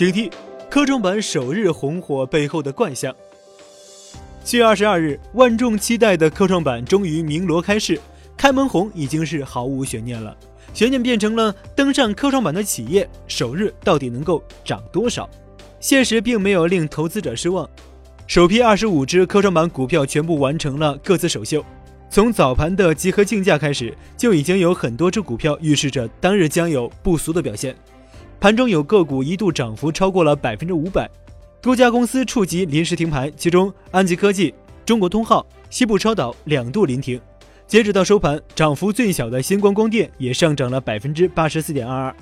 警惕科创板首日红火背后的怪象。七月二十二日，万众期待的科创板终于鸣锣开市，开门红已经是毫无悬念了。悬念变成了登上科创板的企业首日到底能够涨多少？现实并没有令投资者失望，首批二十五只科创板股票全部完成了各自首秀。从早盘的集合竞价开始，就已经有很多只股票预示着当日将有不俗的表现。盘中有个股一度涨幅超过了百分之五百，多家公司触及临时停牌，其中安吉科技、中国通号、西部超导两度临停。截止到收盘，涨幅最小的星光光电也上涨了百分之八十四点二二。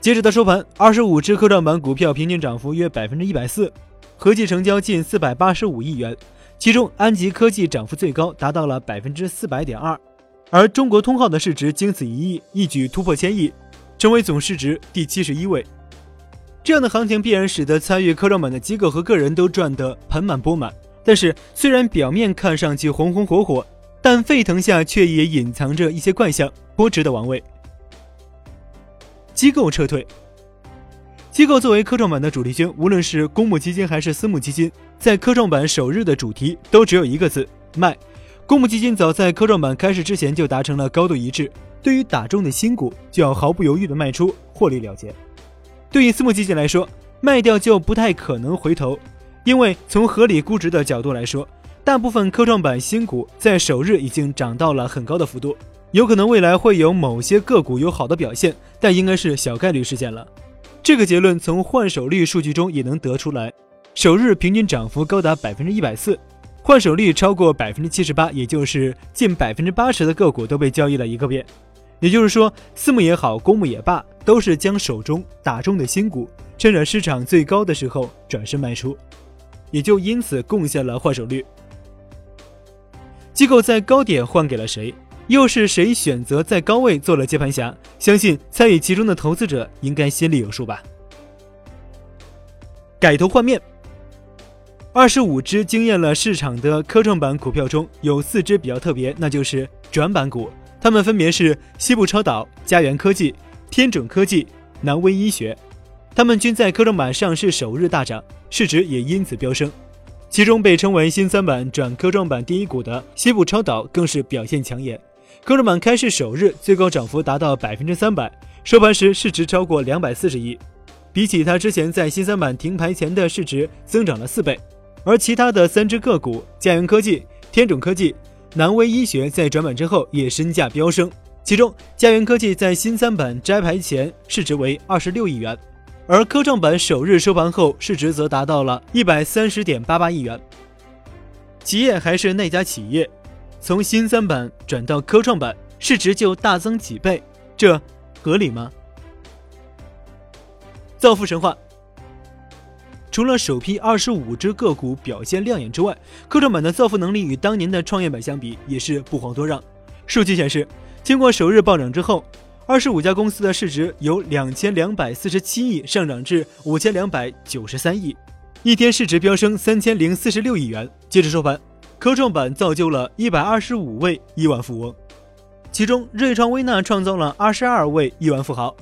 截止到收盘，二十五只科创板股票平均涨幅约百分之一百四，合计成交近四百八十五亿元。其中，安吉科技涨幅最高，达到了百分之四百点二，而中国通号的市值经此一役，一举突破千亿。成为总市值第七十一位，这样的行情必然使得参与科创板的机构和个人都赚得盆满钵满。但是，虽然表面看上去红红火火，但沸腾下却也隐藏着一些怪象，颇值得玩味。机构撤退，机构作为科创板的主力军，无论是公募基金还是私募基金，在科创板首日的主题都只有一个字：卖。公募基金早在科创板开市之前就达成了高度一致。对于打中的新股，就要毫不犹豫地卖出，获利了结。对于私募基金来说，卖掉就不太可能回头，因为从合理估值的角度来说，大部分科创板新股在首日已经涨到了很高的幅度，有可能未来会有某些个股有好的表现，但应该是小概率事件了。这个结论从换手率数据中也能得出来，首日平均涨幅高达百分之一百四。换手率超过百分之七十八，也就是近百分之八十的个股都被交易了一个遍。也就是说，私募也好，公募也罢，都是将手中打中的新股，趁着市场最高的时候转身卖出，也就因此贡献了换手率。机构在高点换给了谁？又是谁选择在高位做了接盘侠？相信参与其中的投资者应该心里有数吧。改头换面，二十五只惊艳了市场的科创板股票中有四只比较特别，那就是转板股。它们分别是西部超导、嘉源科技、天准科技、南威医学，它们均在科创板上市首日大涨，市值也因此飙升。其中被称为新三板转科创板第一股的西部超导更是表现抢眼，科创板开市首日最高涨幅达到百分之三百，收盘时市值超过两百四十亿，比起它之前在新三板停牌前的市值增长了四倍。而其他的三只个股嘉源科技、天准科技。南威医学在转板之后也身价飙升，其中嘉源科技在新三板摘牌前市值为二十六亿元，而科创板首日收盘后市值则达到了一百三十点八八亿元。企业还是那家企业，从新三板转到科创板，市值就大增几倍，这合理吗？造富神话。除了首批二十五只个股表现亮眼之外，科创板的造富能力与当年的创业板相比也是不遑多让。数据显示，经过首日暴涨之后，二十五家公司的市值由两千两百四十七亿上涨至五千两百九十三亿，一天市值飙升三千零四十六亿元。截至收盘，科创板造就了一百二十五位亿万富翁，其中瑞创微纳创造了二十二位亿万富豪，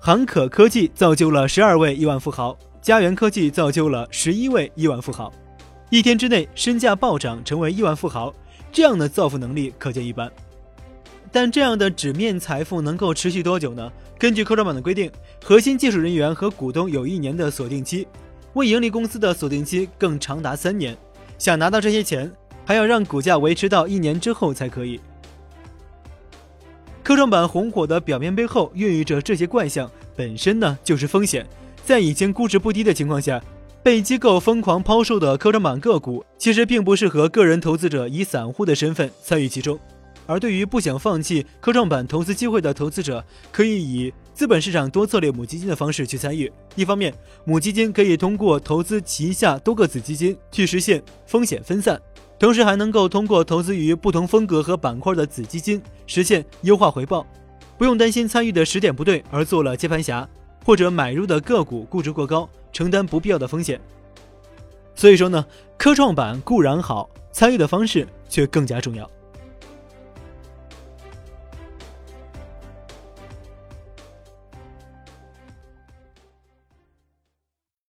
韩可科技造就了十二位亿万富豪。嘉源科技造就了十一位亿万富豪，一天之内身价暴涨，成为亿万富豪，这样的造富能力可见一斑。但这样的纸面财富能够持续多久呢？根据科创板的规定，核心技术人员和股东有一年的锁定期，未盈利公司的锁定期更长达三年。想拿到这些钱，还要让股价维持到一年之后才可以。科创板红火的表面背后，孕育着这些怪象，本身呢就是风险。在已经估值不低的情况下，被机构疯狂抛售的科创板个股，其实并不适合个人投资者以散户的身份参与其中。而对于不想放弃科创板投资机会的投资者，可以以资本市场多策略母基金的方式去参与。一方面，母基金可以通过投资旗下多个子基金去实现风险分散，同时还能够通过投资于不同风格和板块的子基金实现优化回报，不用担心参与的时点不对而做了接盘侠。或者买入的个股估值过高，承担不必要的风险。所以说呢，科创板固然好，参与的方式却更加重要。